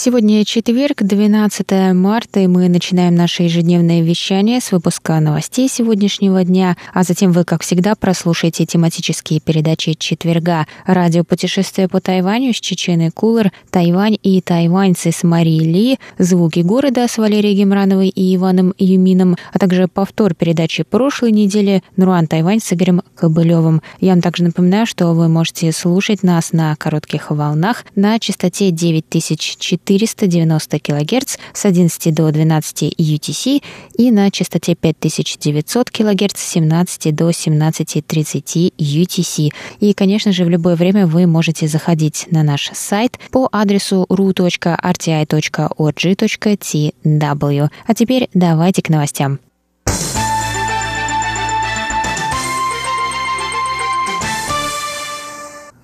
Сегодня четверг, 12 марта, и мы начинаем наше ежедневное вещание с выпуска новостей сегодняшнего дня, а затем вы, как всегда, прослушаете тематические передачи четверга. Радио «Путешествие по Тайваню» с Чеченой Кулер, Тайвань и тайваньцы с Марией Ли, «Звуки города» с Валерией Гемрановой и Иваном Юмином, а также повтор передачи прошлой недели «Нуруан Тайвань» с Игорем Кобылевым. Я вам также напоминаю, что вы можете слушать нас на коротких волнах на частоте 9400 490 кГц с 11 до 12 UTC и на частоте 5900 кГц с 17 до 17.30 UTC. И, конечно же, в любое время вы можете заходить на наш сайт по адресу ru.rti.org.tw. А теперь давайте к новостям.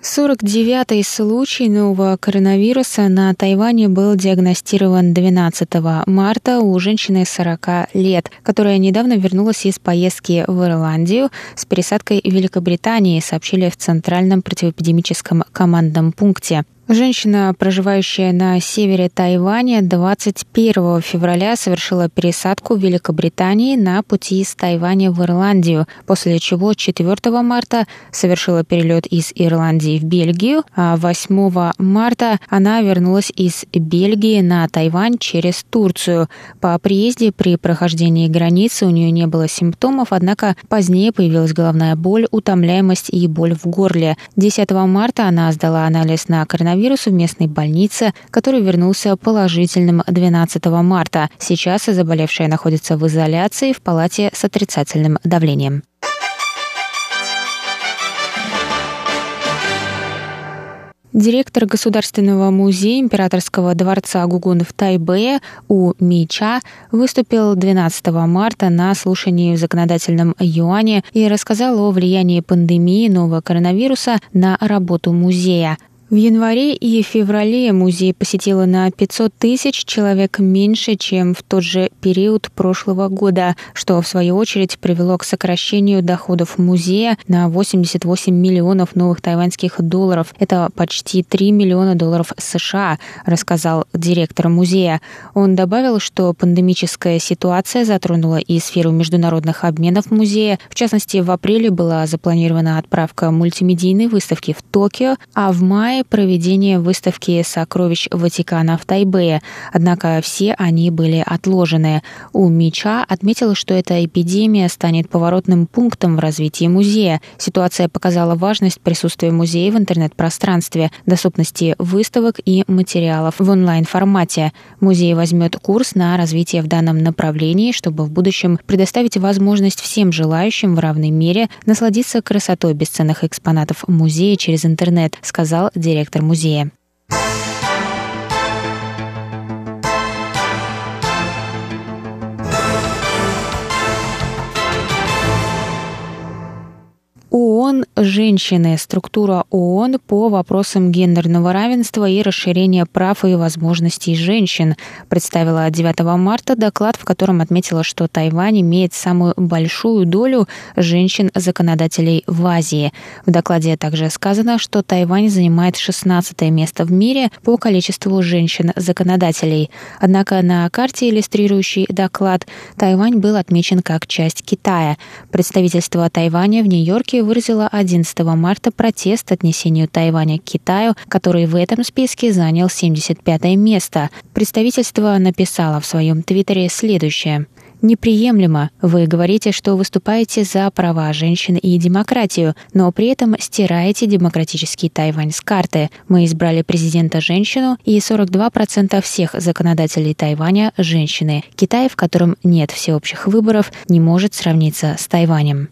49-й случай нового коронавируса на Тайване был диагностирован 12 марта у женщины 40 лет, которая недавно вернулась из поездки в Ирландию с пересадкой в Великобритании, сообщили в Центральном противоэпидемическом командном пункте. Женщина, проживающая на севере Тайваня, 21 февраля совершила пересадку в Великобритании на пути из Тайваня в Ирландию, после чего 4 марта совершила перелет из Ирландии в Бельгию, а 8 марта она вернулась из Бельгии на Тайвань через Турцию. По приезде при прохождении границы у нее не было симптомов, однако позднее появилась головная боль, утомляемость и боль в горле. 10 марта она сдала анализ на коронавирус коронавирусу в местной больнице, который вернулся положительным 12 марта. Сейчас заболевшая находится в изоляции в палате с отрицательным давлением. Директор Государственного музея Императорского дворца Гугун в Тайбэе У Мича выступил 12 марта на слушании в законодательном юане и рассказал о влиянии пандемии нового коронавируса на работу музея. В январе и феврале музей посетило на 500 тысяч человек меньше, чем в тот же период прошлого года, что в свою очередь привело к сокращению доходов музея на 88 миллионов новых тайваньских долларов. Это почти 3 миллиона долларов США, рассказал директор музея. Он добавил, что пандемическая ситуация затронула и сферу международных обменов музея. В частности, в апреле была запланирована отправка мультимедийной выставки в Токио, а в мае мае проведение выставки сокровищ Ватикана в Тайбэе, однако все они были отложены. У Мича отметил, что эта эпидемия станет поворотным пунктом в развитии музея. Ситуация показала важность присутствия музея в интернет-пространстве, доступности выставок и материалов в онлайн-формате. Музей возьмет курс на развитие в данном направлении, чтобы в будущем предоставить возможность всем желающим в равной мере насладиться красотой бесценных экспонатов музея через интернет, сказал директор музея. «Женщины. Структура ООН по вопросам гендерного равенства и расширения прав и возможностей женщин» представила 9 марта доклад, в котором отметила, что Тайвань имеет самую большую долю женщин-законодателей в Азии. В докладе также сказано, что Тайвань занимает 16 место в мире по количеству женщин-законодателей. Однако на карте, иллюстрирующей доклад, Тайвань был отмечен как часть Китая. Представительство Тайваня в Нью-Йорке выразила 11 марта протест отнесению Тайваня к Китаю, который в этом списке занял 75 место. Представительство написало в своем твиттере следующее неприемлемо. Вы говорите, что выступаете за права женщин и демократию, но при этом стираете демократический Тайвань с карты. Мы избрали президента женщину, и 42% всех законодателей Тайваня – женщины. Китай, в котором нет всеобщих выборов, не может сравниться с Тайванем.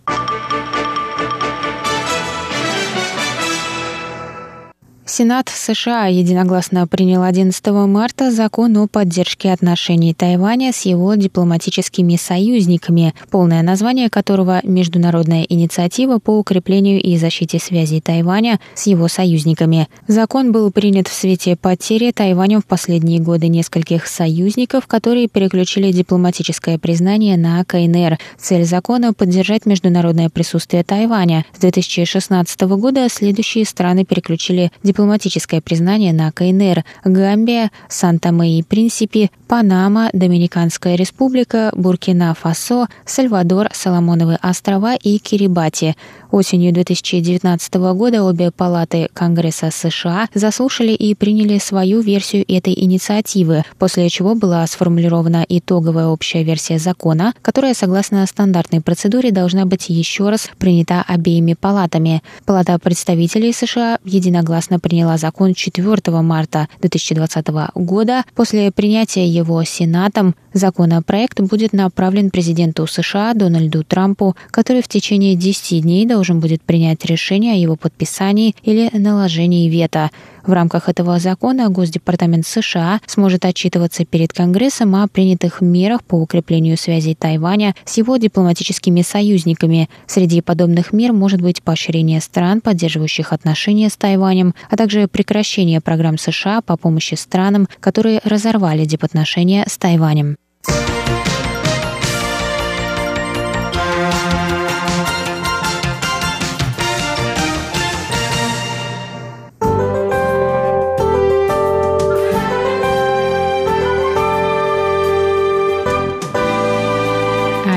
Сенат США единогласно принял 11 марта закон о поддержке отношений Тайваня с его дипломатическими союзниками, полное название которого «Международная инициатива по укреплению и защите связей Тайваня с его союзниками». Закон был принят в свете потери Тайванем в последние годы нескольких союзников, которые переключили дипломатическое признание на КНР. Цель закона – поддержать международное присутствие Тайваня. С 2016 года следующие страны переключили дипломатическое признание на КНР – Гамбия, Санта-Мэ и Принсипи, Панама, Доминиканская республика, Буркина-Фасо, Сальвадор, Соломоновы острова и Кирибати. Осенью 2019 года обе палаты Конгресса США заслушали и приняли свою версию этой инициативы, после чего была сформулирована итоговая общая версия закона, которая, согласно стандартной процедуре, должна быть еще раз принята обеими палатами. Палата представителей США единогласно приняла закон 4 марта 2020 года. После принятия его Сенатом законопроект будет направлен президенту США Дональду Трампу, который в течение 10 дней должен будет принять решение о его подписании или наложении вето. В рамках этого закона Госдепартамент США сможет отчитываться перед Конгрессом о принятых мерах по укреплению связей Тайваня с его дипломатическими союзниками. Среди подобных мер может быть поощрение стран, поддерживающих отношения с Тайванем, а также прекращение программ США по помощи странам, которые разорвали дипотношения с Тайванем.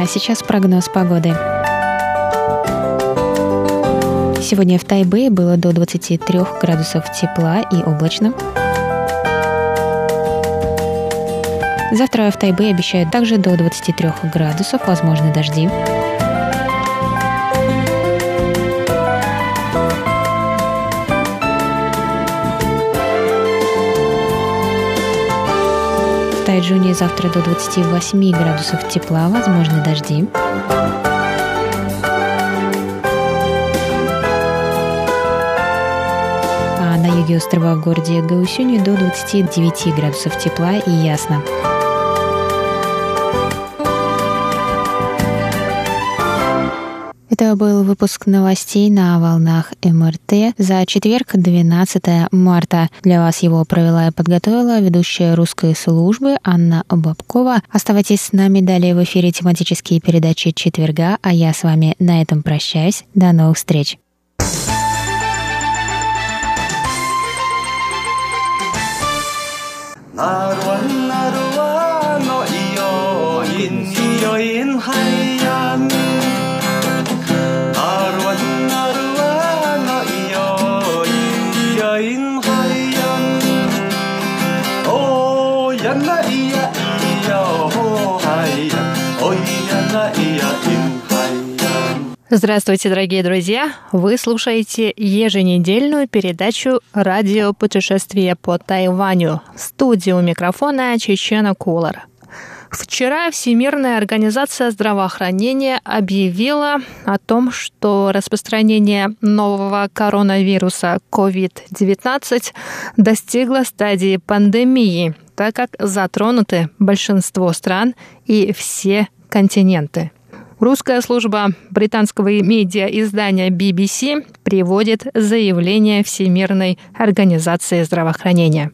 Сейчас прогноз погоды. Сегодня в Тайбэе было до 23 градусов тепла и облачно. Завтра в Тайбэе обещают также до 23 градусов, возможны дожди. Тайджуне завтра до 28 градусов тепла, возможны дожди. А на юге острова в городе Гаусюни до 29 градусов тепла и ясно. Это был выпуск новостей на волнах МРТ за четверг, 12 марта. Для вас его провела и подготовила ведущая русской службы Анна Бабкова. Оставайтесь с нами далее в эфире тематические передачи четверга, а я с вами на этом прощаюсь. До новых встреч! Здравствуйте, дорогие друзья! Вы слушаете еженедельную передачу «Радио путешествия по Тайваню». В студии микрофона Чечена Кулар. Вчера Всемирная организация здравоохранения объявила о том, что распространение нового коронавируса COVID-19 достигло стадии пандемии, так как затронуты большинство стран и все континенты. Русская служба британского медиа-издания BBC приводит заявление Всемирной организации здравоохранения.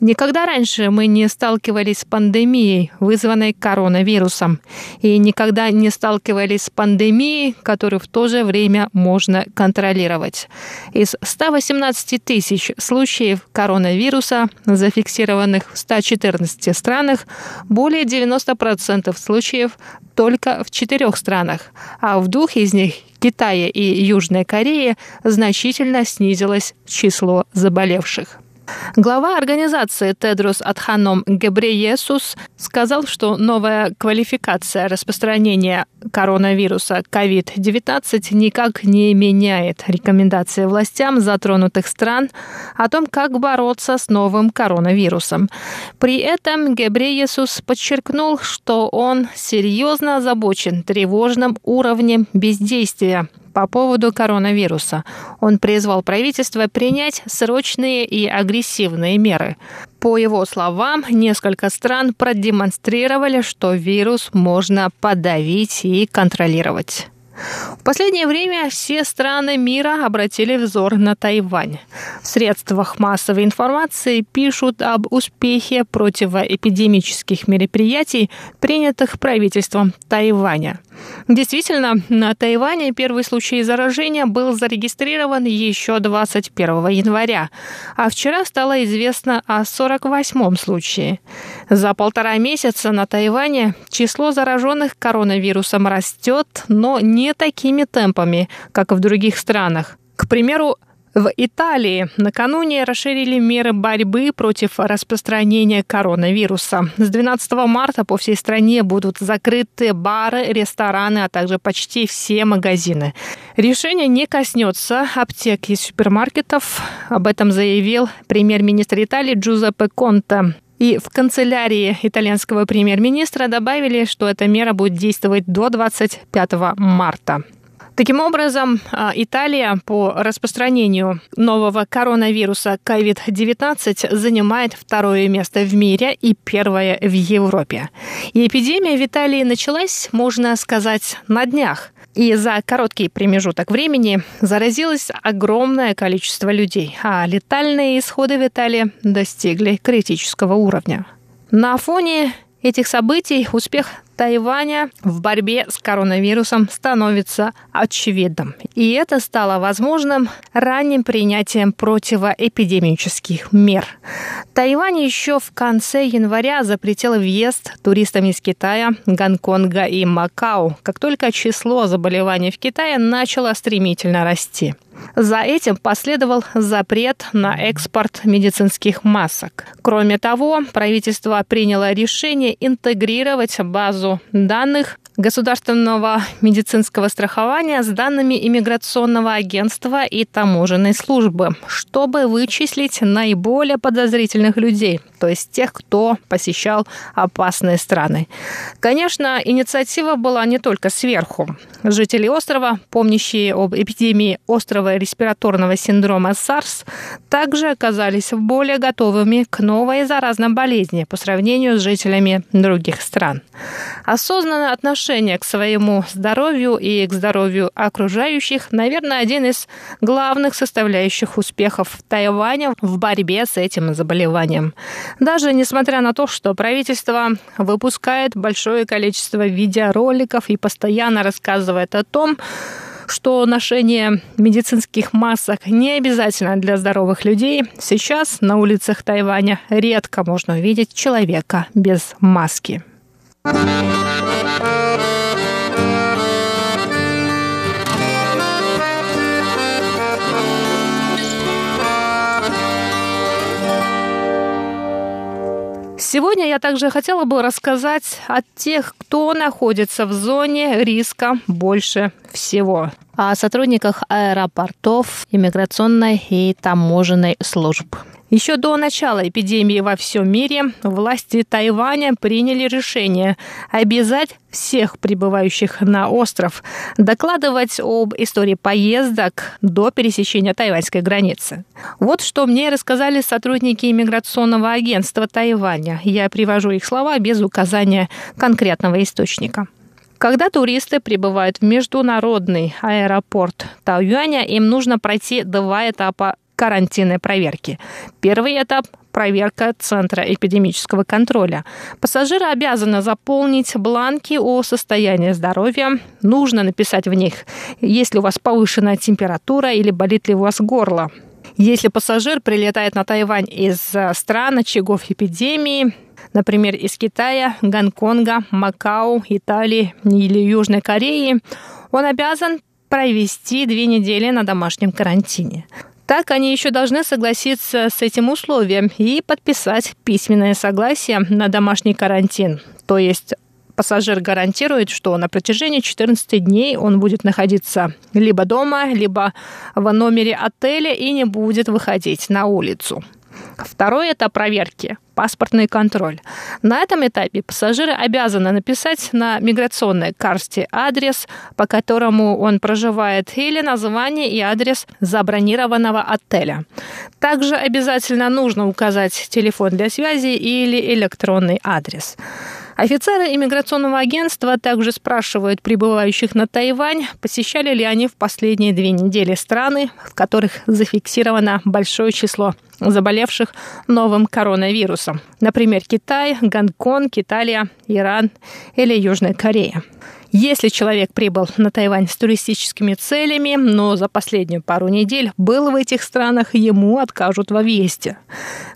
Никогда раньше мы не сталкивались с пандемией, вызванной коронавирусом, и никогда не сталкивались с пандемией, которую в то же время можно контролировать. Из 118 тысяч случаев коронавируса, зафиксированных в 114 странах, более 90% случаев только в четырех странах, а в двух из них Китае и Южной Корее значительно снизилось число заболевших. Глава организации Тедрос Адханом Гебреесус сказал, что новая квалификация распространения коронавируса COVID-19 никак не меняет рекомендации властям затронутых стран о том, как бороться с новым коронавирусом. При этом Гебреесус подчеркнул, что он серьезно озабочен тревожным уровнем бездействия по поводу коронавируса. Он призвал правительство принять срочные и агрессивные меры. По его словам, несколько стран продемонстрировали, что вирус можно подавить и контролировать. В последнее время все страны мира обратили взор на Тайвань. В средствах массовой информации пишут об успехе противоэпидемических мероприятий, принятых правительством Тайваня. Действительно, на Тайване первый случай заражения был зарегистрирован еще 21 января, а вчера стало известно о 48-м случае. За полтора месяца на Тайване число зараженных коронавирусом растет, но не такими темпами, как в других странах. К примеру, в Италии накануне расширили меры борьбы против распространения коронавируса. С 12 марта по всей стране будут закрыты бары, рестораны, а также почти все магазины. Решение не коснется аптек и супермаркетов. Об этом заявил премьер-министр Италии Джузеппе Конте. И в канцелярии итальянского премьер-министра добавили, что эта мера будет действовать до 25 марта. Таким образом, а, Италия по распространению нового коронавируса COVID-19 занимает второе место в мире и первое в Европе. И эпидемия в Италии началась, можно сказать, на днях. И за короткий промежуток времени заразилось огромное количество людей, а летальные исходы в Италии достигли критического уровня. На фоне этих событий успех Тайваня в борьбе с коронавирусом становится очевидным. И это стало возможным ранним принятием противоэпидемических мер. Тайвань еще в конце января запретил въезд туристам из Китая, Гонконга и Макао, как только число заболеваний в Китае начало стремительно расти. За этим последовал запрет на экспорт медицинских масок. Кроме того, правительство приняло решение интегрировать базу данных государственного медицинского страхования с данными иммиграционного агентства и таможенной службы, чтобы вычислить наиболее подозрительных людей, то есть тех, кто посещал опасные страны. Конечно, инициатива была не только сверху. Жители острова, помнящие об эпидемии острого респираторного синдрома SARS, также оказались более готовыми к новой заразной болезни по сравнению с жителями других стран. Осознанное отношение к своему здоровью и к здоровью окружающих, наверное, один из главных составляющих успехов Тайваня в борьбе с этим заболеванием. Даже несмотря на то, что правительство выпускает большое количество видеороликов и постоянно рассказывает о том, что ношение медицинских масок не обязательно для здоровых людей, сейчас на улицах Тайваня редко можно увидеть человека без маски. Сегодня я также хотела бы рассказать о тех, кто находится в зоне риска больше всего. О сотрудниках аэропортов, иммиграционной и таможенной служб. Еще до начала эпидемии во всем мире власти Тайваня приняли решение обязать всех прибывающих на остров докладывать об истории поездок до пересечения тайваньской границы. Вот что мне рассказали сотрудники иммиграционного агентства Тайваня. Я привожу их слова без указания конкретного источника. Когда туристы прибывают в международный аэропорт Тайюаня, им нужно пройти два этапа карантинной проверки. Первый этап проверка Центра эпидемического контроля. Пассажиры обязаны заполнить бланки о состоянии здоровья. Нужно написать в них, есть ли у вас повышенная температура или болит ли у вас горло. Если пассажир прилетает на Тайвань из э, стран очагов эпидемии, например, из Китая, Гонконга, Макао, Италии или Южной Кореи, он обязан провести две недели на домашнем карантине. Так они еще должны согласиться с этим условием и подписать письменное согласие на домашний карантин. То есть пассажир гарантирует, что на протяжении 14 дней он будет находиться либо дома, либо в номере отеля и не будет выходить на улицу. Второй этап проверки паспортный контроль. На этом этапе пассажиры обязаны написать на миграционной карте адрес, по которому он проживает, или название и адрес забронированного отеля. Также обязательно нужно указать телефон для связи или электронный адрес. Офицеры иммиграционного агентства также спрашивают прибывающих на Тайвань, посещали ли они в последние две недели страны, в которых зафиксировано большое число заболевших новым коронавирусом. Например, Китай, Гонконг, Италия, Иран или Южная Корея. Если человек прибыл на Тайвань с туристическими целями, но за последнюю пару недель был в этих странах, ему откажут во въезде.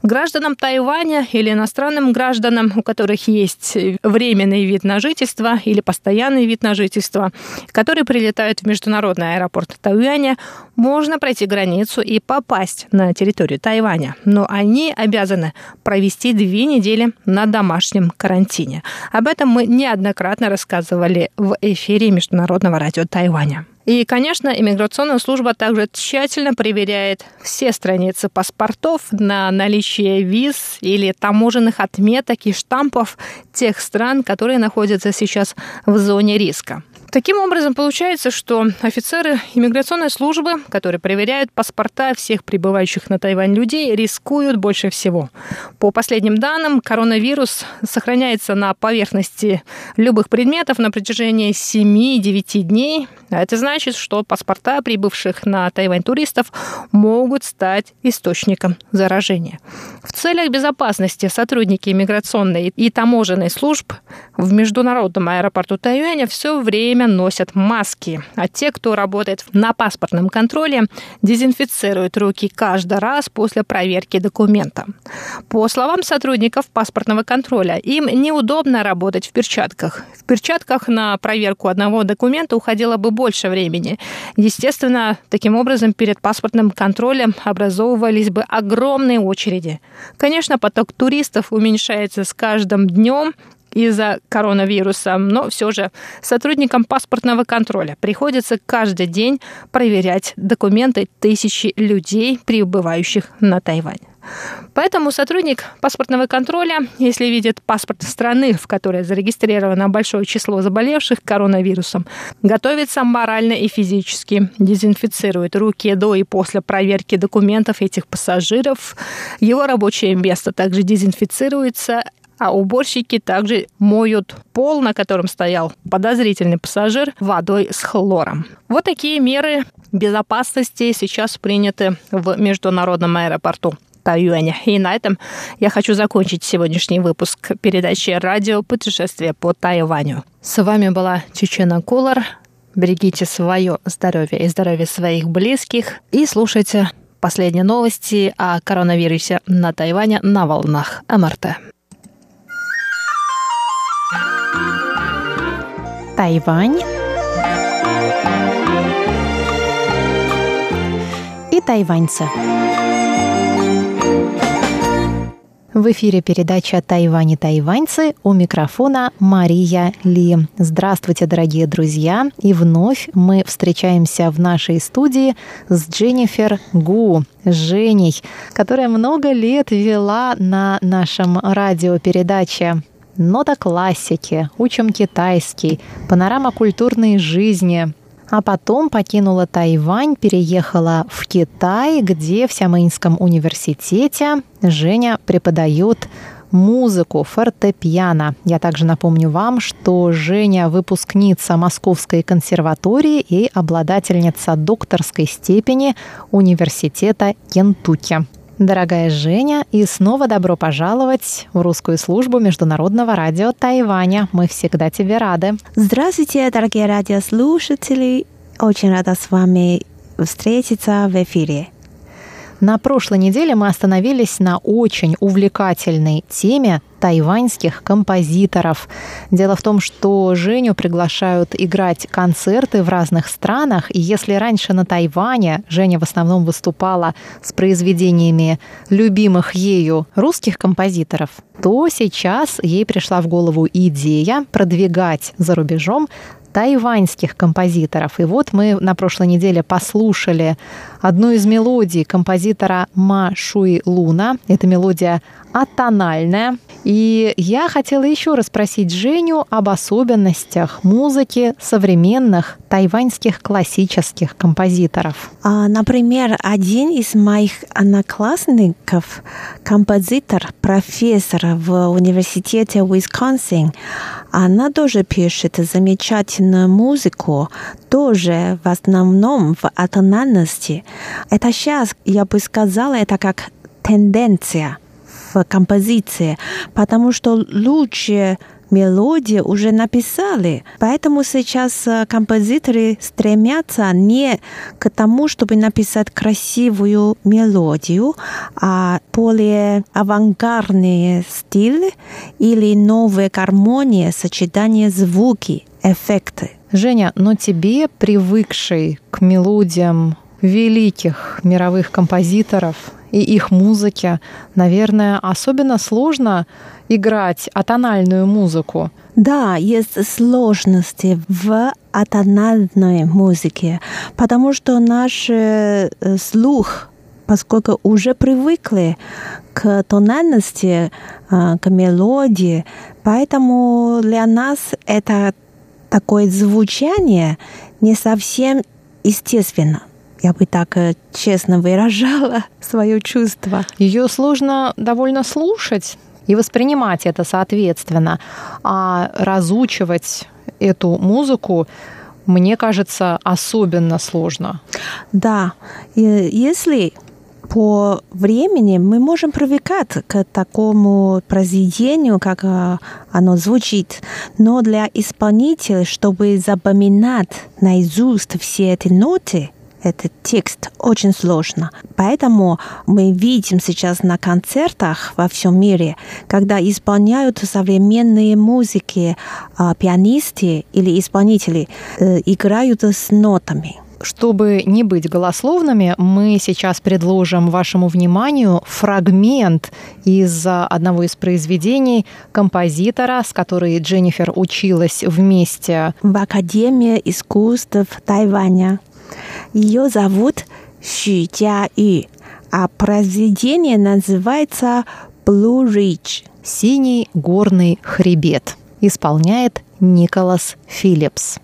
Гражданам Тайваня или иностранным гражданам, у которых есть временный вид на жительство или постоянный вид на жительство, которые прилетают в международный аэропорт Тайваня, можно пройти границу и попасть на территорию Тайваня. Но они обязаны провести две недели на домашнем карантине. Об этом мы неоднократно рассказывали в эфире Международного радио Тайваня. И, конечно, иммиграционная служба также тщательно проверяет все страницы паспортов на наличие виз или таможенных отметок и штампов тех стран, которые находятся сейчас в зоне риска. Таким образом, получается, что офицеры иммиграционной службы, которые проверяют паспорта всех прибывающих на Тайвань людей, рискуют больше всего. По последним данным, коронавирус сохраняется на поверхности любых предметов на протяжении 7-9 дней. А это значит, что паспорта прибывших на Тайвань туристов могут стать источником заражения. В целях безопасности сотрудники иммиграционной и таможенной служб в международном аэропорту Тайваня все время время носят маски, а те, кто работает на паспортном контроле, дезинфицируют руки каждый раз после проверки документа. По словам сотрудников паспортного контроля, им неудобно работать в перчатках. В перчатках на проверку одного документа уходило бы больше времени. Естественно, таким образом перед паспортным контролем образовывались бы огромные очереди. Конечно, поток туристов уменьшается с каждым днем, из-за коронавируса, но все же сотрудникам паспортного контроля приходится каждый день проверять документы тысячи людей, прибывающих на Тайвань. Поэтому сотрудник паспортного контроля, если видит паспорт страны, в которой зарегистрировано большое число заболевших коронавирусом, готовится морально и физически, дезинфицирует руки до и после проверки документов этих пассажиров. Его рабочее место также дезинфицируется, а уборщики также моют пол, на котором стоял подозрительный пассажир, водой с хлором. Вот такие меры безопасности сейчас приняты в международном аэропорту. Тайюэня. И на этом я хочу закончить сегодняшний выпуск передачи «Радио путешествие по Тайваню». С вами была Чечена Кулар. Берегите свое здоровье и здоровье своих близких. И слушайте последние новости о коронавирусе на Тайване на волнах МРТ. Тайвань и тайваньцы. В эфире передача «Тайвань и тайваньцы» у микрофона Мария Ли. Здравствуйте, дорогие друзья! И вновь мы встречаемся в нашей студии с Дженнифер Гу, Женей, которая много лет вела на нашем радиопередаче нота классики, учим китайский, панорама культурной жизни. А потом покинула Тайвань, переехала в Китай, где в Сямынском университете Женя преподает музыку, фортепиано. Я также напомню вам, что Женя выпускница Московской консерватории и обладательница докторской степени Университета Кентукки. Дорогая Женя, и снова добро пожаловать в русскую службу Международного радио Тайваня. Мы всегда тебе рады. Здравствуйте, дорогие радиослушатели. Очень рада с вами встретиться в эфире. На прошлой неделе мы остановились на очень увлекательной теме тайваньских композиторов. Дело в том, что Женю приглашают играть концерты в разных странах, и если раньше на Тайване Женя в основном выступала с произведениями любимых ею русских композиторов, то сейчас ей пришла в голову идея продвигать за рубежом тайваньских композиторов. И вот мы на прошлой неделе послушали одну из мелодий композитора Ма Шуи Луна. Эта мелодия атональная. И я хотела еще раз спросить Женю об особенностях музыки современных тайваньских классических композиторов. А, например, один из моих одноклассников, композитор, профессор в университете Уисконсин, она тоже пишет замечательную музыку, тоже в основном в атональности. Это сейчас, я бы сказала, это как тенденция – в композиции, потому что лучшие мелодии уже написали. Поэтому сейчас э, композиторы стремятся не к тому, чтобы написать красивую мелодию, а более авангардные стили или новые гармонии, сочетание звуки, эффекты. Женя, но тебе, привыкшей к мелодиям великих мировых композиторов, и их музыке, наверное, особенно сложно играть атональную музыку. Да, есть сложности в атональной музыке, потому что наш э, слух, поскольку уже привыкли к тональности, э, к мелодии, поэтому для нас это такое звучание не совсем естественно я бы так э, честно выражала свое чувство. Ее сложно довольно слушать и воспринимать это соответственно, а разучивать эту музыку мне кажется, особенно сложно. Да, если по времени мы можем привыкать к такому произведению, как э, оно звучит. Но для исполнителя, чтобы запоминать наизусть все эти ноты, этот текст очень сложно. Поэтому мы видим сейчас на концертах во всем мире, когда исполняют современные музыки, а, пианисты или исполнители э, играют с нотами. Чтобы не быть голословными, мы сейчас предложим вашему вниманию фрагмент из одного из произведений композитора, с которой Дженнифер училась вместе в Академии искусств Тайваня. Ее зовут Xu Jiayu, а произведение называется Blue Ridge. Синий горный хребет. Исполняет Николас Филлипс.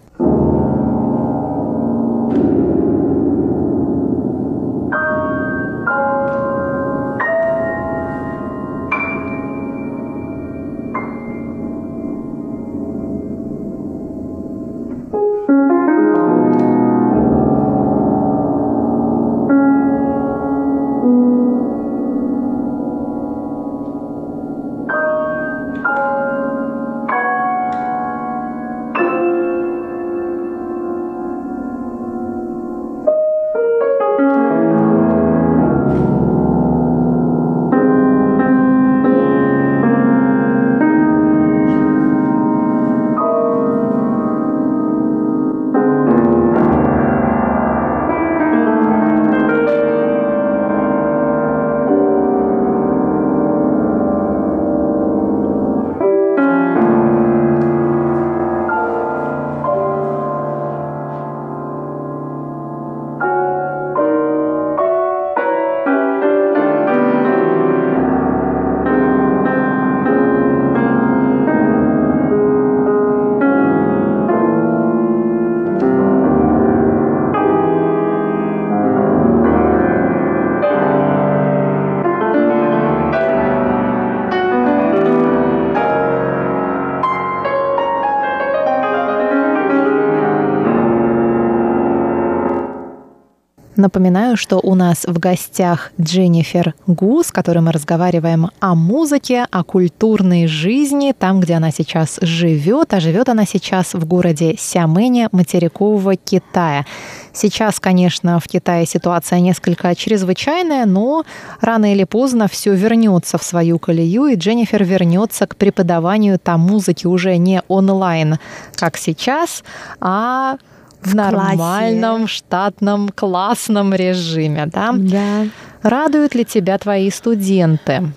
Напоминаю, что у нас в гостях Дженнифер Гу, с которой мы разговариваем о музыке, о культурной жизни, там, где она сейчас живет, а живет она сейчас в городе Сямене материкового Китая. Сейчас, конечно, в Китае ситуация несколько чрезвычайная, но рано или поздно все вернется в свою колею, и Дженнифер вернется к преподаванию там музыки уже не онлайн, как сейчас, а в нормальном классе. штатном классном режиме, да? Да. Радуют ли тебя твои студенты?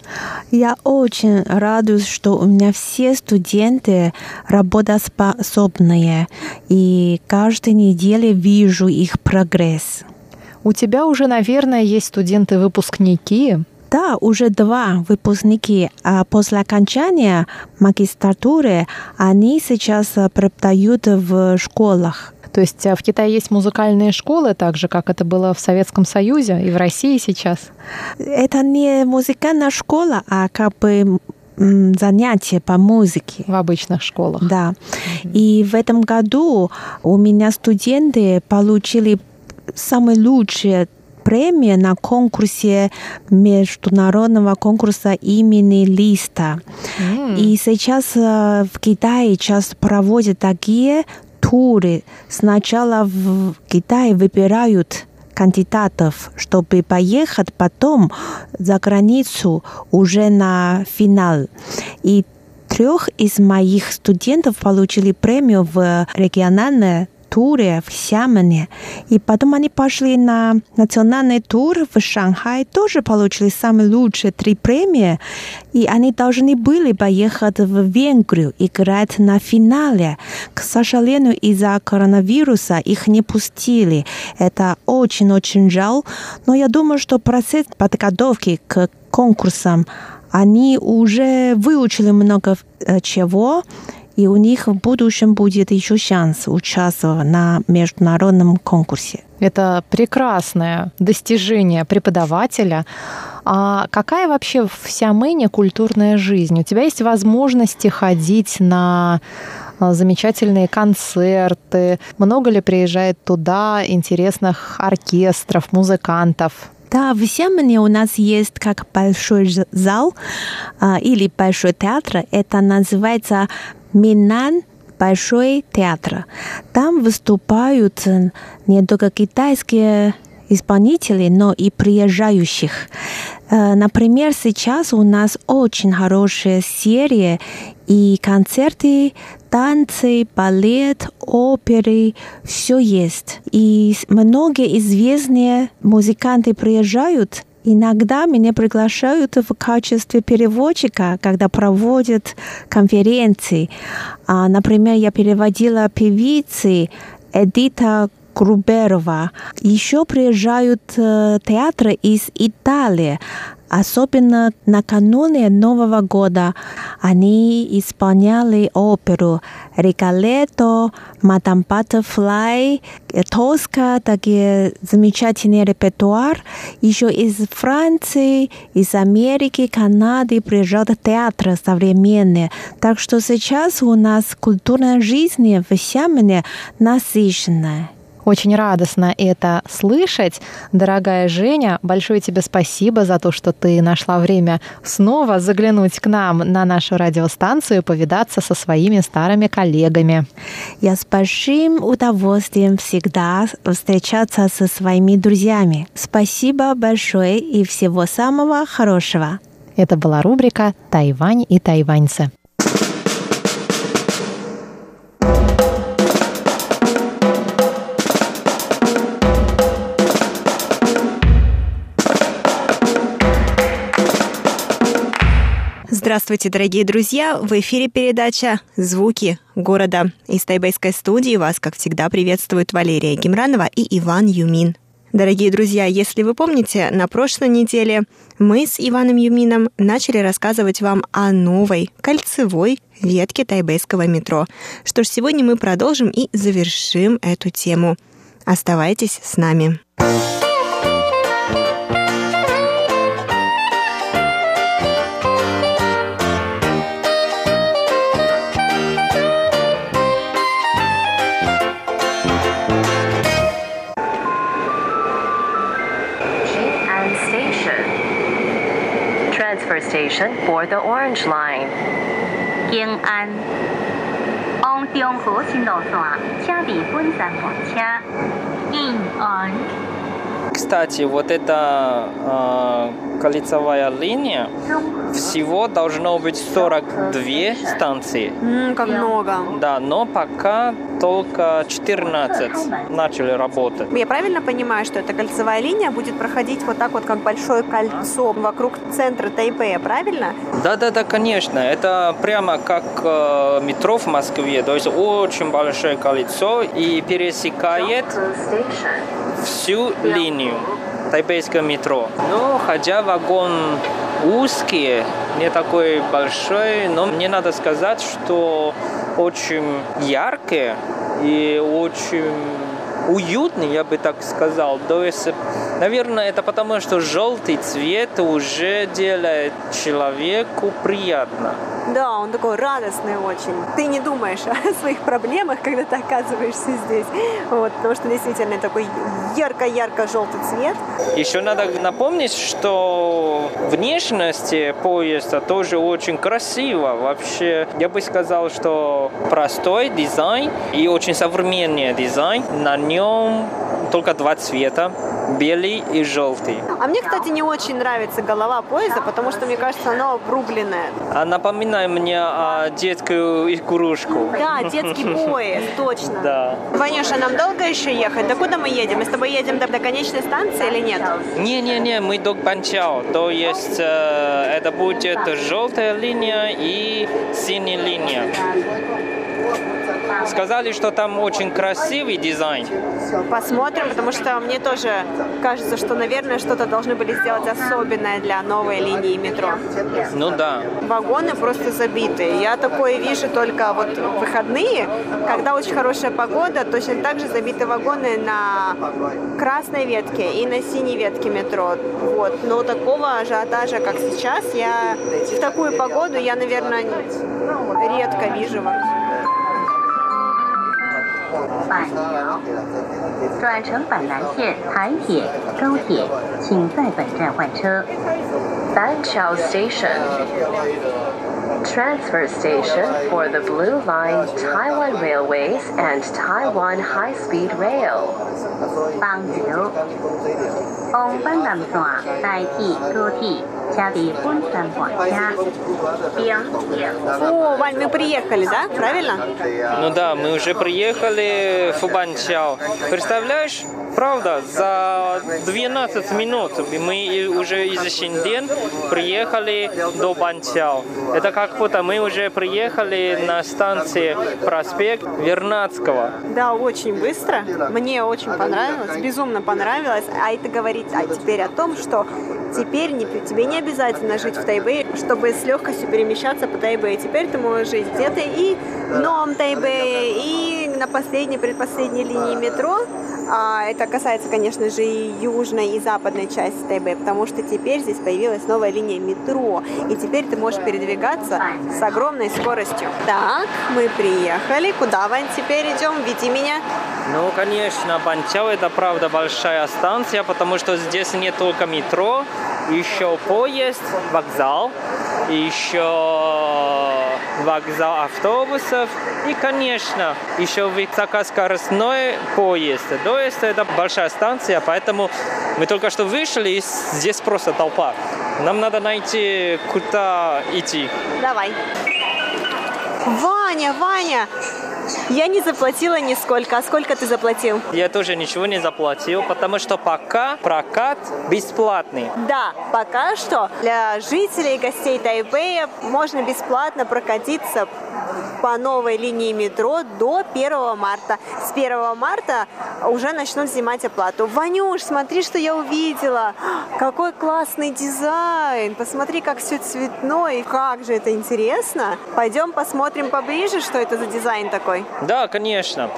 Я очень радуюсь, что у меня все студенты работоспособные, и каждой неделе вижу их прогресс. У тебя уже, наверное, есть студенты-выпускники. Да, уже два выпускники. А после окончания магистратуры они сейчас преподают в школах. То есть а в Китае есть музыкальные школы, так же, как это было в Советском Союзе и в России сейчас? Это не музыкальная школа, а как бы занятия по музыке. В обычных школах. Да. И в этом году у меня студенты получили самые лучшие премии на конкурсе международного конкурса имени Листа. Mm. И сейчас э, в Китае часто проводят такие туры. Сначала в Китае выбирают кандидатов, чтобы поехать потом за границу уже на финал. И трех из моих студентов получили премию в региональной туре в Сямане. И потом они пошли на национальный тур в Шанхай, тоже получили самые лучшие три премии. И они должны были поехать в Венгрию играть на финале. К сожалению, из-за коронавируса их не пустили. Это очень-очень жаль. Но я думаю, что процесс подготовки к конкурсам они уже выучили много э, чего, и у них в будущем будет еще шанс участвовать на международном конкурсе. Это прекрасное достижение преподавателя. А какая вообще в Сиамене культурная жизнь? У тебя есть возможности ходить на а, замечательные концерты? Много ли приезжает туда интересных оркестров, музыкантов? Да, в Сиамане у нас есть как большой зал а, или большой театр. Это называется Минан Большой театр. Там выступают не только китайские исполнителей, но и приезжающих. Э, например, сейчас у нас очень хорошая серия и концерты, танцы, балет, оперы, все есть. И многие известные музыканты приезжают Иногда меня приглашают в качестве переводчика, когда проводят конференции. А, например, я переводила певицы Эдита Груберова. Еще приезжают э, театры из Италии. Особенно накануне Нового года они исполняли оперу «Рикалето», «Мадам Баттерфлай», «Тоска», такие замечательный репертуар. Еще из Франции, из Америки, Канады приезжают театры современные. Так что сейчас у нас культурная жизнь в Сиамене насыщенная. Очень радостно это слышать. Дорогая Женя, большое тебе спасибо за то, что ты нашла время снова заглянуть к нам на нашу радиостанцию и повидаться со своими старыми коллегами. Я с большим удовольствием всегда встречаться со своими друзьями. Спасибо большое и всего самого хорошего. Это была рубрика «Тайвань и тайваньцы». Здравствуйте, дорогие друзья! В эфире передача «Звуки города». Из тайбэйской студии вас, как всегда, приветствуют Валерия Гемранова и Иван Юмин. Дорогие друзья, если вы помните, на прошлой неделе мы с Иваном Юмином начали рассказывать вам о новой кольцевой ветке тайбэйского метро. Что ж, сегодня мы продолжим и завершим эту тему. Оставайтесь с нами. Station for the Orange Line. 平安，往中和新路线，请伫本站换车。平安。Кстати, вот эта э, кольцевая линия всего должно быть 42 станции. М, как много. Да, но пока только 14 начали работать. Я правильно понимаю, что эта кольцевая линия будет проходить вот так вот, как большое кольцо вокруг центра Тайпея, правильно? Да, да, да, конечно. Это прямо как э, метро в Москве. То есть очень большое колесо и пересекает всю линию тайпейского метро. Но хотя вагон узкий, не такой большой, но мне надо сказать, что очень яркий и очень уютный, я бы так сказал. То есть, наверное, это потому, что желтый цвет уже делает человеку приятно. Да, он такой радостный очень. Ты не думаешь о своих проблемах, когда ты оказываешься здесь. Вот, потому что действительно такой ярко-ярко-желтый цвет. Еще надо напомнить, что внешность поезда тоже очень красиво. Вообще, я бы сказал, что простой дизайн и очень современный дизайн. На нем только два цвета белый и желтый. А мне, кстати, не очень нравится голова поезда, потому что, мне кажется, она обрубленная. А напоминай мне о детскую игрушку. Да, детский поезд, точно. Да. Ванюша, нам долго еще ехать? До куда мы едем? Мы с тобой едем до, до конечной станции или нет? Не-не-не, мы до Банчао. То есть э, это будет желтая линия и синяя линия. Сказали, что там очень красивый дизайн. Посмотрим, потому что мне тоже кажется, что, наверное, что-то должны были сделать особенное для новой линии метро. Ну да. Вагоны просто забиты. Я такое вижу только вот в выходные, когда очень хорошая погода, точно так же забиты вагоны на красной ветке и на синей ветке метро. Вот. Но такого ажиотажа, как сейчас, я в такую погоду я, наверное, редко вижу вообще. 板桥，转乘板南线、台铁、高铁，请在本站换车。板桥 Station. Transfer station for the Blue Line, Taiwan Railways, and Taiwan High Speed Rail. 板桥，往板南线、台铁、高铁，请伫本站换车。并线。 О, Вань, мы приехали, да? Правильно? Ну да, мы уже приехали в Банчао. Представляешь? Правда, за 12 минут мы уже из Шинден приехали до Банчао. Это как будто мы уже приехали на станции проспект Вернадского. Да, очень быстро. Мне очень понравилось, безумно понравилось. А это говорит а теперь о том, что теперь не, тебе не обязательно жить в Тайбэе, чтобы с легкостью перемещаться по Тайбэе. Теперь ты можешь жить где-то и в Новом Тайбэе, и на последней, предпоследней линии метро. А это касается, конечно же, и южной, и западной части Тайбэя, потому что теперь здесь появилась новая линия метро, и теперь ты можешь передвигаться с огромной скоростью. Так, мы приехали. Куда, Вань, теперь идем? Веди меня. Ну, конечно, Банчао это правда большая станция, потому что здесь не только метро, еще поезд, вокзал, еще вокзал автобусов и, конечно, еще высокоскоростной поезд. Есть это большая станция, поэтому мы только что вышли, и здесь просто толпа. Нам надо найти, куда идти. Давай. Ваня, Ваня, я не заплатила нисколько. А сколько ты заплатил? Я тоже ничего не заплатил, потому что пока прокат бесплатный. Да, пока что для жителей и гостей Тайбэя можно бесплатно прокатиться по новой линии метро до 1 марта. С 1 марта уже начнут взимать оплату. Ванюш, смотри, что я увидела. Какой классный дизайн. Посмотри, как все цветное. Как же это интересно. Пойдем посмотрим поближе, что это за дизайн такой. Да, конечно.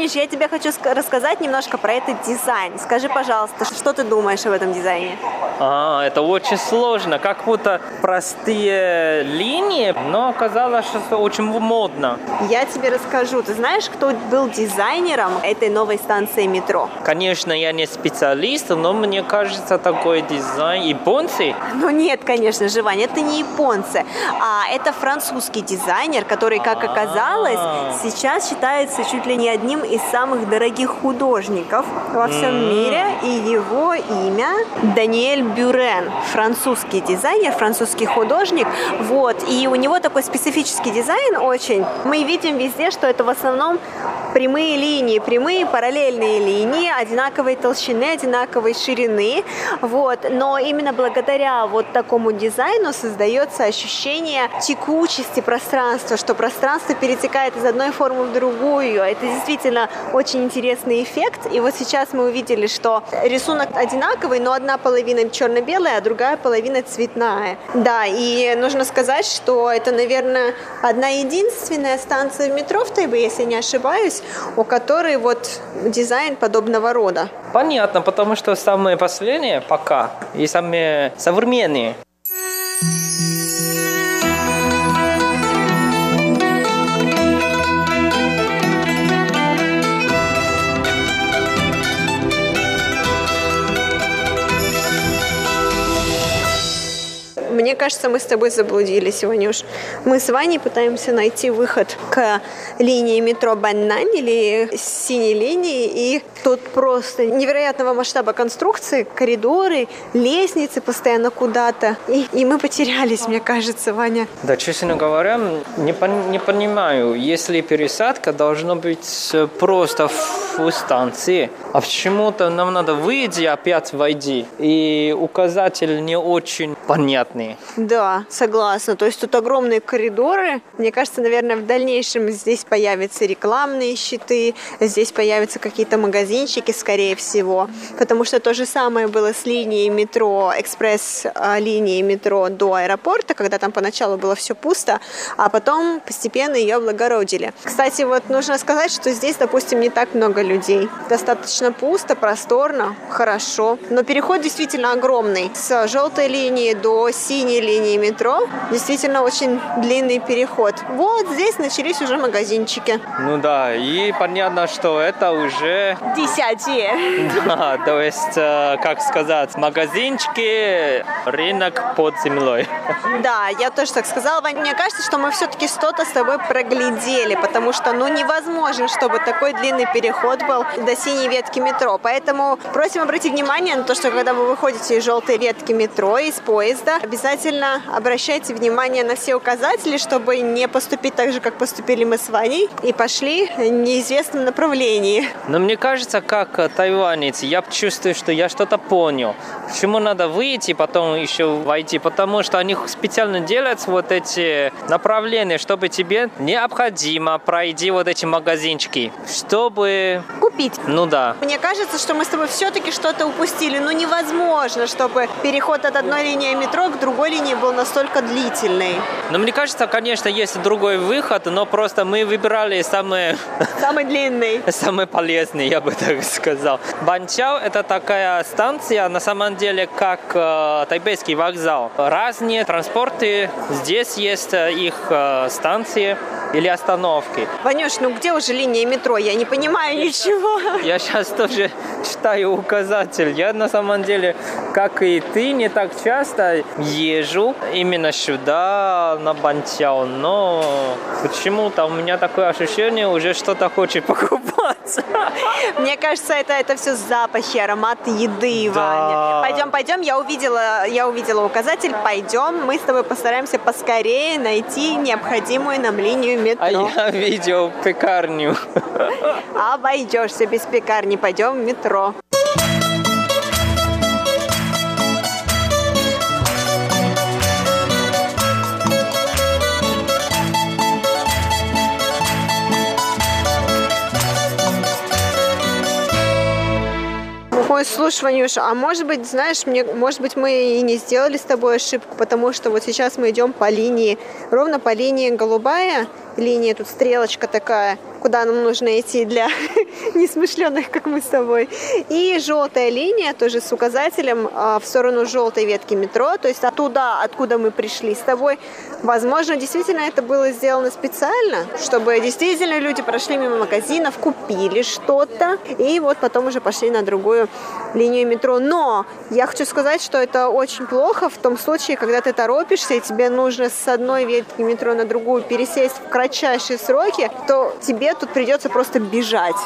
Что, Ванюш, я тебе хочу рассказать немножко про этот дизайн. Скажи, пожалуйста, что ты думаешь об этом дизайне? А, это очень сложно, как будто простые линии, но оказалось, что очень модно. Я тебе расскажу. Ты знаешь, кто был дизайнером этой новой станции метро? Конечно, я не специалист, но мне кажется, такой дизайн японцы. Ну нет, конечно же, Ваня, это не японцы, а это французский дизайнер, который, как оказалось, а. сейчас считается чуть ли не одним из самых дорогих художников во всем мире, и его имя Даниэль Бюрен, французский дизайнер, французский художник, вот, и у него такой специфический дизайн очень. Мы видим везде, что это в основном прямые линии, прямые параллельные линии одинаковой толщины, одинаковой ширины, вот, но именно благодаря вот такому дизайну создается ощущение текучести пространства, что пространство перетекает из одной формы в другую. Это действительно очень интересный эффект, и вот сейчас мы увидели, что рисунок одинаковый, но одна половина черно-белая, а другая половина цветная. Да, и нужно сказать, что это, наверное, одна единственная станция метро в Тайбе, если не ошибаюсь, у которой вот дизайн подобного рода. Понятно, потому что самые последние пока и самые современные. Мне кажется, мы с тобой заблудились, Ванюш. Мы с Ваней пытаемся найти выход к линии метро Баннань или синей линии, и тут просто невероятного масштаба конструкции, коридоры, лестницы постоянно куда-то. И, и мы потерялись, мне кажется, Ваня. Да, честно говоря, не, пон, не понимаю, если пересадка должна быть просто в станции, а почему-то нам надо выйти, опять войди. И указатель не очень понятный. Да, согласна. То есть тут огромные коридоры. Мне кажется, наверное, в дальнейшем здесь появятся рекламные щиты, здесь появятся какие-то магазинчики, скорее всего. Потому что то же самое было с линией метро, экспресс-линией метро до аэропорта, когда там поначалу было все пусто, а потом постепенно ее облагородили. Кстати, вот нужно сказать, что здесь, допустим, не так много людей. Достаточно пусто, просторно, хорошо. Но переход действительно огромный. С желтой линии до синей линии метро. Действительно очень длинный переход. Вот здесь начались уже магазинчики. Ну да, и понятно, что это уже... Десятие. Да, то есть, э, как сказать, магазинчики, рынок под землей. Да, я тоже так сказала. Мне кажется, что мы все-таки что-то с тобой проглядели, потому что, ну, невозможно, чтобы такой длинный переход был до синей ветки метро. Поэтому просим обратить внимание на то, что когда вы выходите из желтой ветки метро, из поезда, обязательно обращайте внимание на все указатели, чтобы не поступить так же, как поступили мы с Ваней, и пошли в неизвестном направлении. Но мне кажется, как тайванец, я чувствую, что я что-то понял. Почему надо выйти, потом еще войти? Потому что они специально делают вот эти направления, чтобы тебе необходимо пройти вот эти магазинчики, чтобы... Купить. Ну да. Мне кажется, что мы с тобой все-таки что-то упустили. Ну невозможно, чтобы переход от одной линии метро к другой линии был настолько длительный. Ну, мне кажется, конечно, есть другой выход, но просто мы выбирали самый... Самый длинный. Самый полезный, я бы так сказал. Банчао – это такая станция, на самом деле, как э, тайбейский вокзал. Разные транспорты, здесь есть э, их э, станции или остановки. Ванюш, ну где уже линия метро? Я не понимаю ничего. Я сейчас тоже читаю указатель. Я на самом деле, как и ты, не так часто езжу именно сюда, на Бантяо, но почему-то у меня такое ощущение, уже что-то хочет покупать. Мне кажется, это, это все запахи, аромат еды, да. Ваня. Пойдем, пойдем, я увидела, я увидела указатель, пойдем, мы с тобой постараемся поскорее найти необходимую нам линию метро. А я видел пекарню. Обойдешься без пекарни, пойдем в метро. Ой, слушай, Ванюша, а может быть, знаешь, мне, может быть, мы и не сделали с тобой ошибку, потому что вот сейчас мы идем по линии, ровно по линии голубая, линии, тут стрелочка такая, куда нам нужно идти для несмышленных, как мы с тобой. И желтая линия тоже с указателем а, в сторону желтой ветки метро, то есть оттуда, откуда мы пришли с тобой. Возможно, действительно это было сделано специально, чтобы действительно люди прошли мимо магазинов, купили что-то, и вот потом уже пошли на другую линию метро. Но я хочу сказать, что это очень плохо в том случае, когда ты торопишься, и тебе нужно с одной ветки метро на другую пересесть в кратчайшие сроки, то тебе тут придется просто бежать.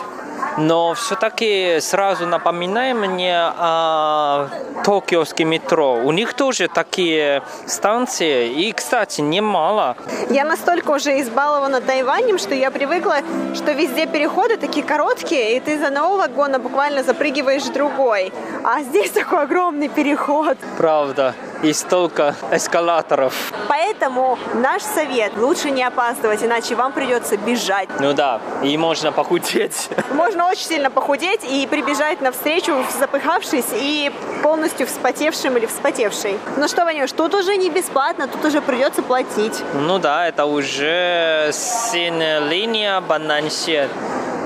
Но все-таки сразу напоминай мне о токиоском метро. У них тоже такие станции, и, кстати, немало. Я настолько уже избалована Тайванем, что я привыкла, что везде переходы такие короткие, и ты за одного вагона буквально запрыгиваешь в другой. А здесь такой огромный переход. Правда и столько эскалаторов. Поэтому наш совет – лучше не опаздывать, иначе вам придется бежать. Ну да, и можно похудеть. Можно очень сильно похудеть и прибежать навстречу, запыхавшись и полностью вспотевшим или вспотевшей. Ну что, Ванюш, тут уже не бесплатно, тут уже придется платить. Ну да, это уже линия Банансет.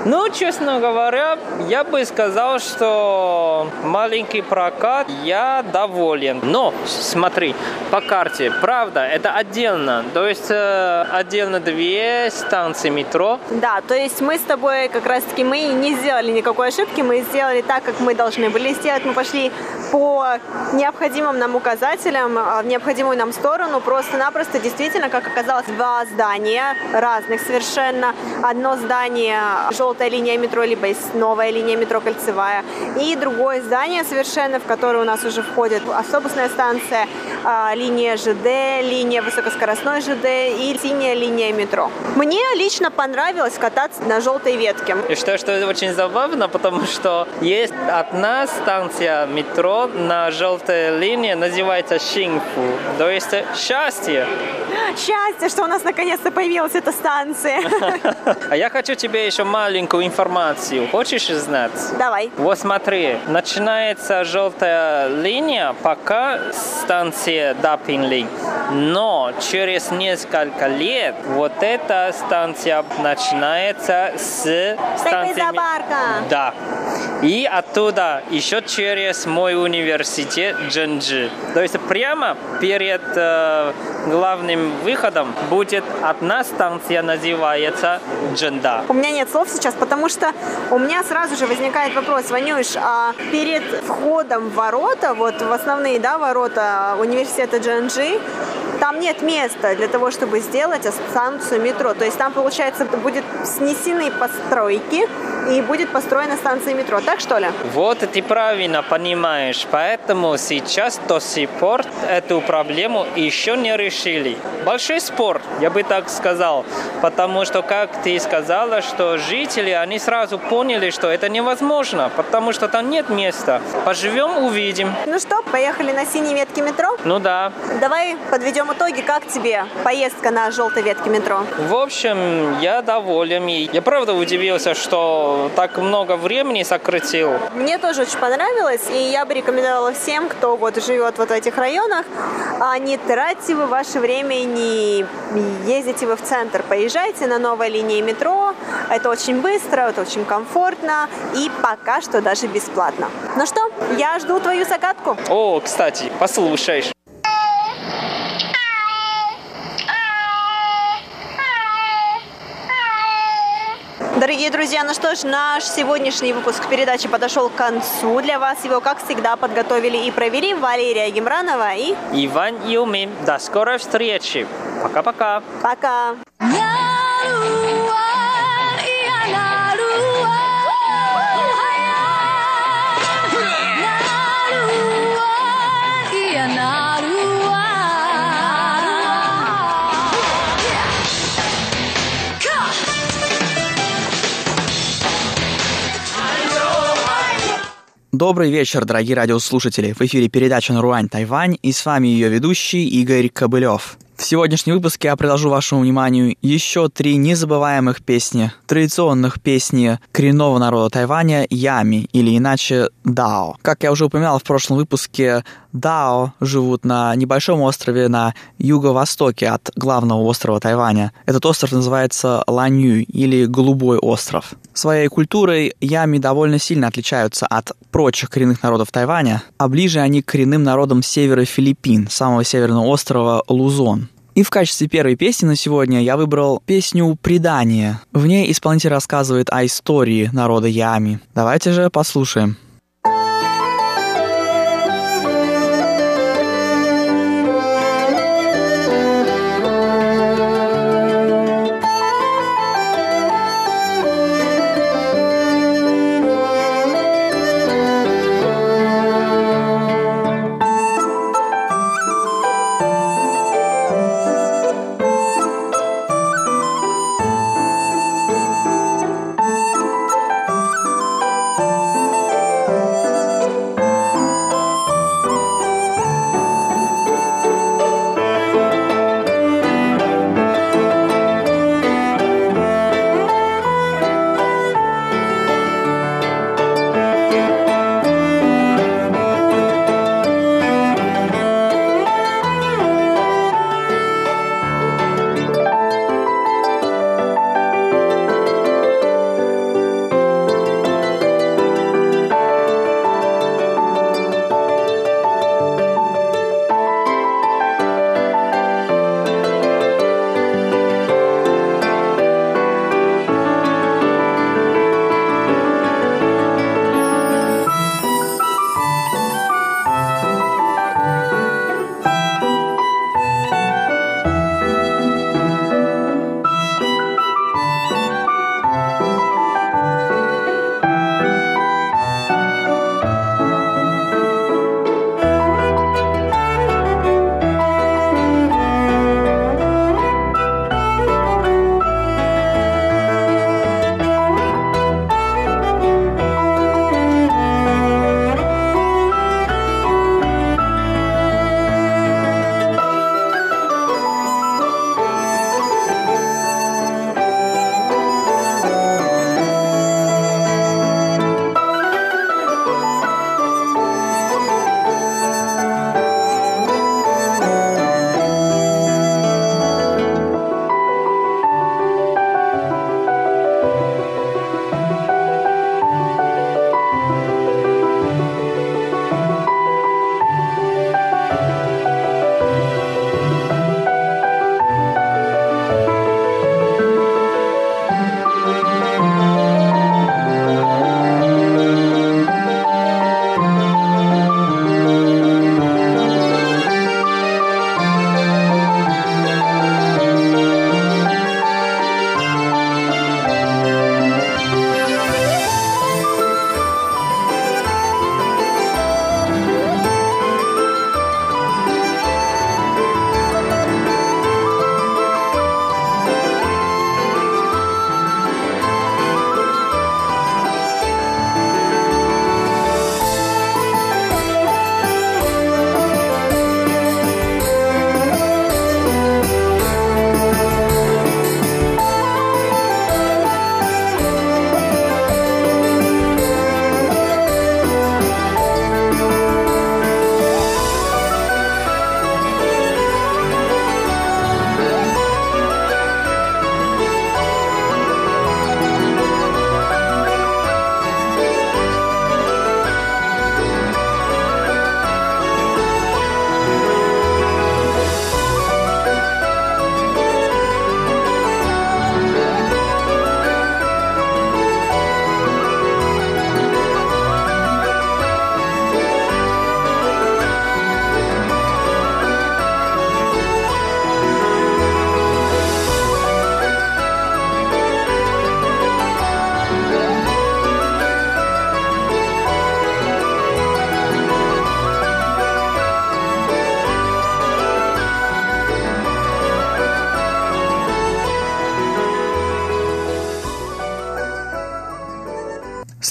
Ну, честно говоря, я бы сказал, что маленький прокат я доволен. Но, смотри, по карте, правда, это отдельно. То есть э, отдельно две станции метро. Да, то есть мы с тобой как раз-таки мы не сделали никакой ошибки, мы сделали так, как мы должны были сделать. Мы пошли по необходимым нам указателям а, в необходимую нам сторону. Просто-напросто действительно, как оказалось, два здания разных совершенно. Одно здание желтая линия метро, либо новая линия метро кольцевая. И другое здание совершенно, в которое у нас уже входит автобусная станция, а, линия ЖД, линия высокоскоростной ЖД и синяя линия метро. Мне лично понравилось кататься на желтой ветке. И что, что очень забавно, потому что есть одна станция метро на желтой линии, называется Шинфу, то есть счастье. Счастье, что у нас наконец-то появилась эта станция. А я хочу тебе еще маленькую информацию. Хочешь знать? Давай. Вот смотри, начинается желтая линия, пока станция Дапинли. Но через несколько лет вот эта станция начинается с станции... Да. И оттуда еще через мой университет Дженджи. То есть прямо перед э, главным выходом будет одна станция, называется Дженда. У меня нет слов сейчас, потому что у меня сразу же возникает вопрос, Ванюш, а перед входом в ворота, вот в основные да, ворота университета Дженджи, там нет места для того, чтобы сделать станцию метро. То есть там, получается, будет снесены постройки, и будет построена станция метро. Так что ли? Вот ты правильно понимаешь. Поэтому сейчас до сих пор эту проблему еще не решили. Большой спор, я бы так сказал. Потому что, как ты сказала, что жители, они сразу поняли, что это невозможно, потому что там нет места. Поживем, увидим. Ну что, поехали на синей ветке метро? Ну да. Давай подведем итоги. Как тебе поездка на желтой ветке метро? В общем, я доволен. И я правда удивился, что так много времени сократил. Мне тоже очень понравилось, и я бы рекомендовала всем, кто вот живет вот в этих районах, а не тратьте вы ваше время и не ездите вы в центр. Поезжайте на новой линии метро, это очень быстро, это очень комфортно и пока что даже бесплатно. Ну что, я жду твою загадку. О, кстати, послушаешь. Дорогие друзья, ну что ж, наш сегодняшний выпуск передачи подошел к концу. Для вас его, как всегда, подготовили и провели Валерия Гемранова и... Иван Юмин. До скорой встречи. Пока-пока. Пока. -пока. Добрый вечер, дорогие радиослушатели. В эфире передача «Наруань Тайвань» и с вами ее ведущий Игорь Кобылев. В сегодняшнем выпуске я предложу вашему вниманию еще три незабываемых песни, традиционных песни коренного народа Тайваня Ями, или иначе Дао. Как я уже упоминал в прошлом выпуске, Дао живут на небольшом острове на юго-востоке от главного острова Тайваня. Этот остров называется Ланью или Голубой остров. Своей культурой Ями довольно сильно отличаются от прочих коренных народов Тайваня, а ближе они к коренным народам севера Филиппин, самого северного острова Лузон. И в качестве первой песни на сегодня я выбрал песню «Предание». В ней исполнитель рассказывает о истории народа Ями. Давайте же послушаем.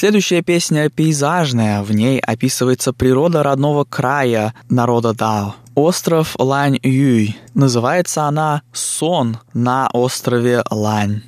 Следующая песня пейзажная, в ней описывается природа родного края народа Дао. остров Лань-Юй. Называется она «Сон на острове Лань».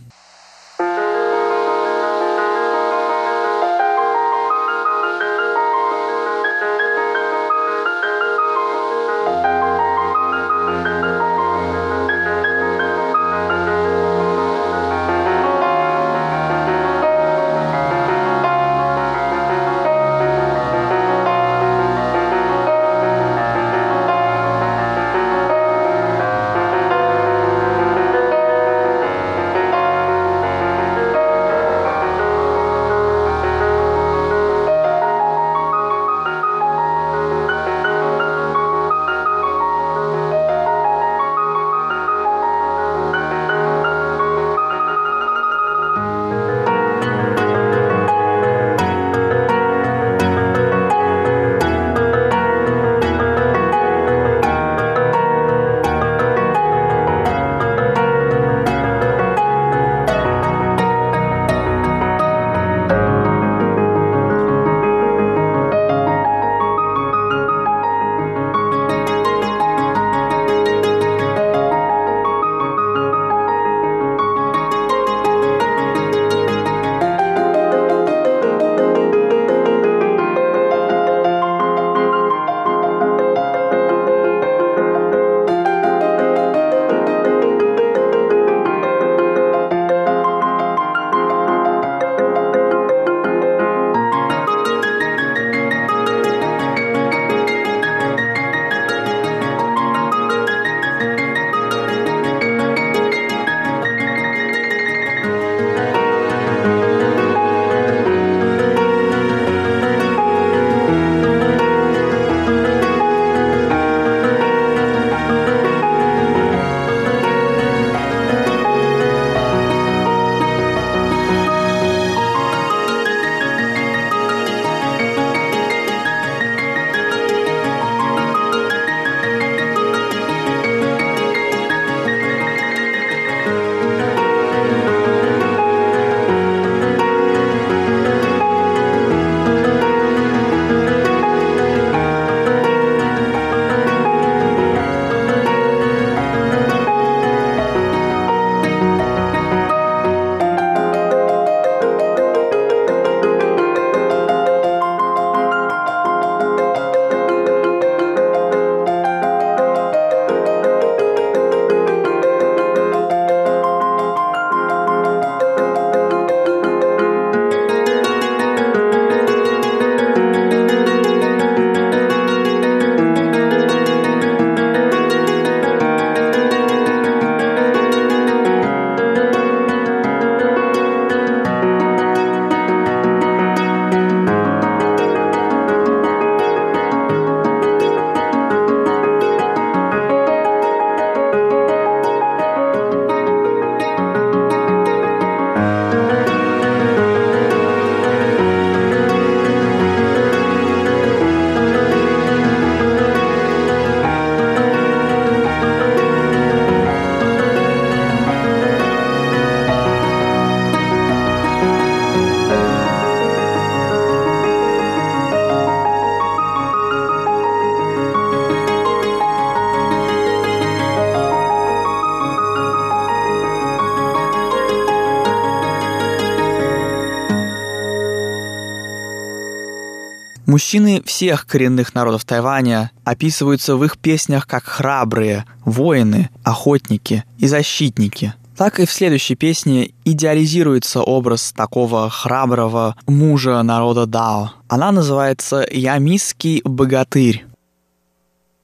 Мужчины всех коренных народов Тайваня описываются в их песнях как храбрые, воины, охотники и защитники. Так и в следующей песне идеализируется образ такого храброго мужа народа Дао. Она называется «Ямисский богатырь».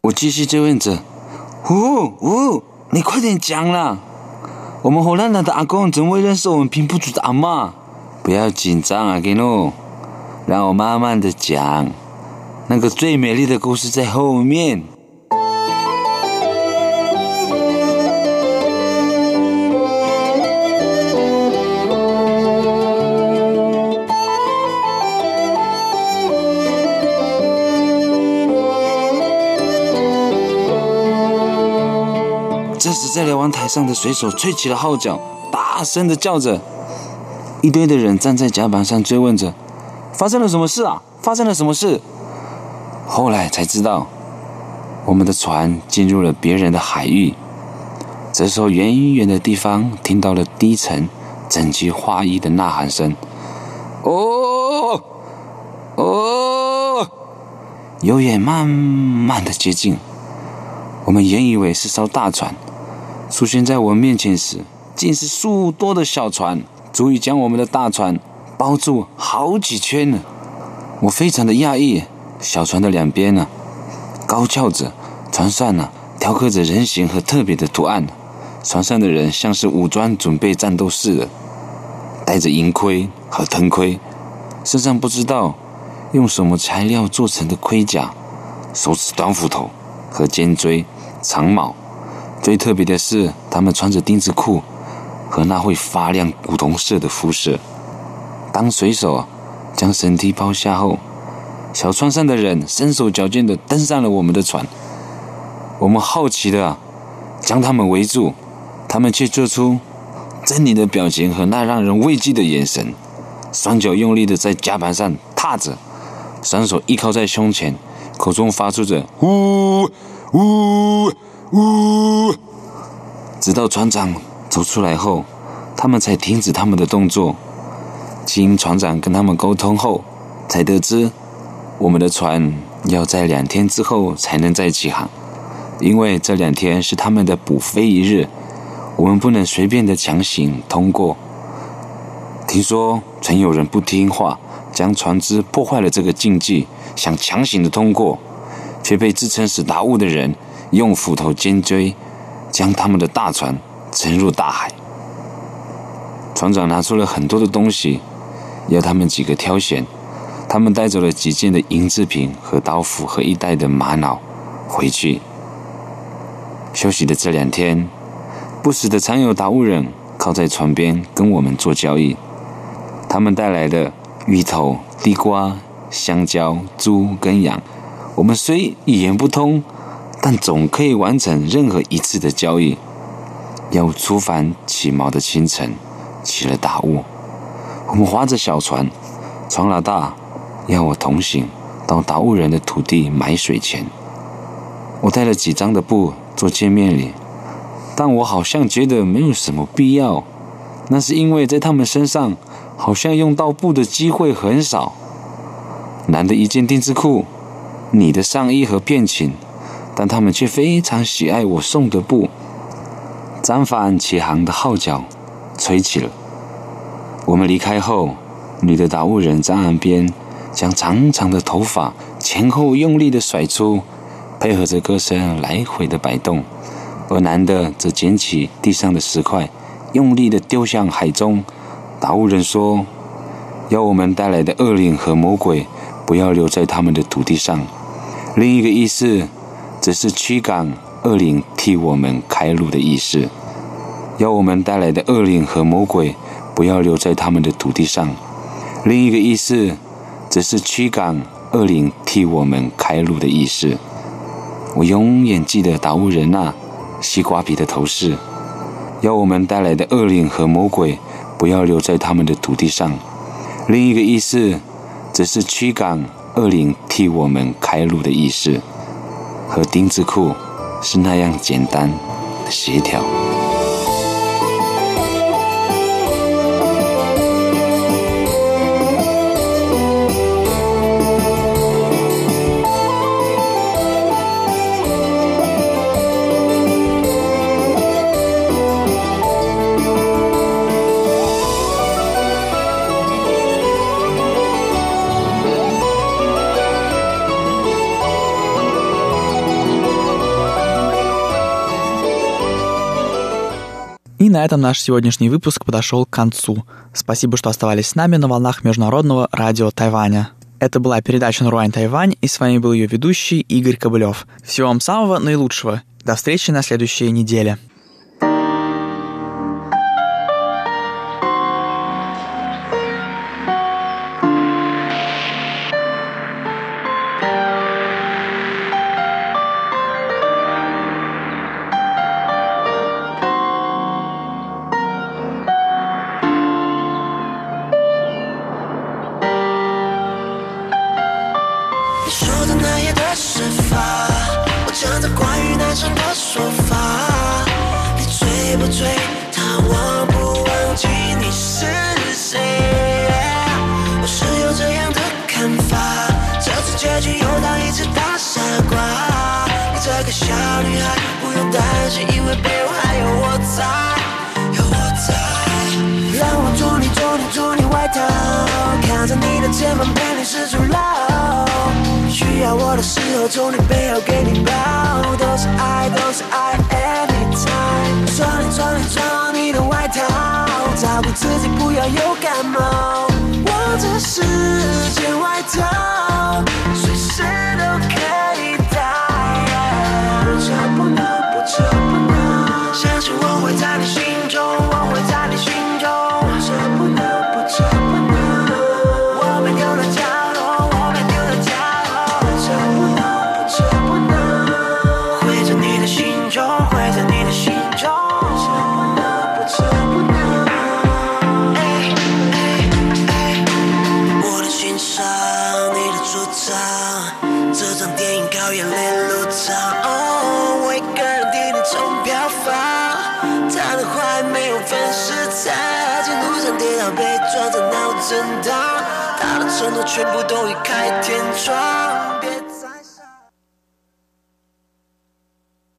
我继续追问着，呜呜，你快点讲啦！我们荷兰人的阿公怎么会认识我们平埔族的阿妈？不要紧张啊，给诺。 让我慢慢的讲，那个最美丽的故事在后面。这时，在瞭望台上的水手吹起了号角，大声的叫着。一堆的人站在甲板上追问着。发生了什么事啊？发生了什么事？后来才知道，我们的船进入了别人的海域。这时候，远远的地方听到了低沉、整齐划一的呐喊声：“哦，哦！”有远慢慢的接近。我们原以为是艘大船，出现在我们面前时，竟是数多的小船，足以将我们的大船包住好几圈呢。我非常的讶异，小船的两边呢，高翘着，船上呢雕刻着人形和特别的图案。船上的人像是武装准备战斗似的，戴着银盔和藤盔，身上不知道用什么材料做成的盔甲，手持短斧头和尖锥、长矛。最特别的是，他们穿着丁字裤和那会发亮古铜色的肤色。当水手将绳梯抛下后，小船上的人身手矫健的登上了我们的船。我们好奇的将他们围住。他们却做出狰狞的表情和那让人畏惧的眼神，双脚用力的在甲板上踏着，双手依靠在胸前，口中发出着“呜呜呜”，直到船长走出来后，他们才停止他们的动作。经船长跟他们沟通后，才得知我们的船要在两天之后才能再起航，因为这两天是他们的补飞一日。我们不能随便的强行通过。听说曾有人不听话，将船只破坏了这个禁忌，想强行的通过，却被自称是达悟的人用斧头尖锥将他们的大船沉入大海。船长拿出了很多的东西，要他们几个挑选。他们带走了几件的银制品和刀斧和一袋的玛瑙回去。休息的这两天。不时的常有达悟人靠在船边跟我们做交易，他们带来的芋头、地瓜、香蕉、猪跟羊，我们虽语言不通，但总可以完成任何一次的交易。要出帆起锚的清晨，起了大雾，我们划着小船，船老大要我同行到达悟人的土地买水钱，我带了几张的布做见面礼。但我好像觉得没有什么必要，那是因为在他们身上好像用到布的机会很少。难得一件丁字裤，你的上衣和便裙，但他们却非常喜爱我送的布。张帆起航的号角吹起了，我们离开后，女的打务人在岸边将长长的头发前后用力的甩出，配合着歌声来回的摆动。而男的则捡起地上的石块，用力的丢向海中。达悟人说：“要我们带来的恶灵和魔鬼不要留在他们的土地上。”另一个意思则是驱赶恶灵替我们开路的意思。要我们带来的恶灵和魔鬼不要留在他们的土地上。另一个意思则是驱赶恶灵替我们开路的意思。我永远记得达乌人呐。西瓜皮的头饰，要我们带来的恶灵和魔鬼不要留在他们的土地上。另一个意思，则是驱赶恶灵替我们开路的意思，和丁字裤是那样简单协调。Этом наш сегодняшний выпуск подошел к концу. Спасибо, что оставались с нами на волнах Международного радио Тайваня. Это была передача «Наруань Тайвань», и с вами был ее ведущий Игорь Кобылев. Всего вам самого наилучшего. До встречи на следующей неделе.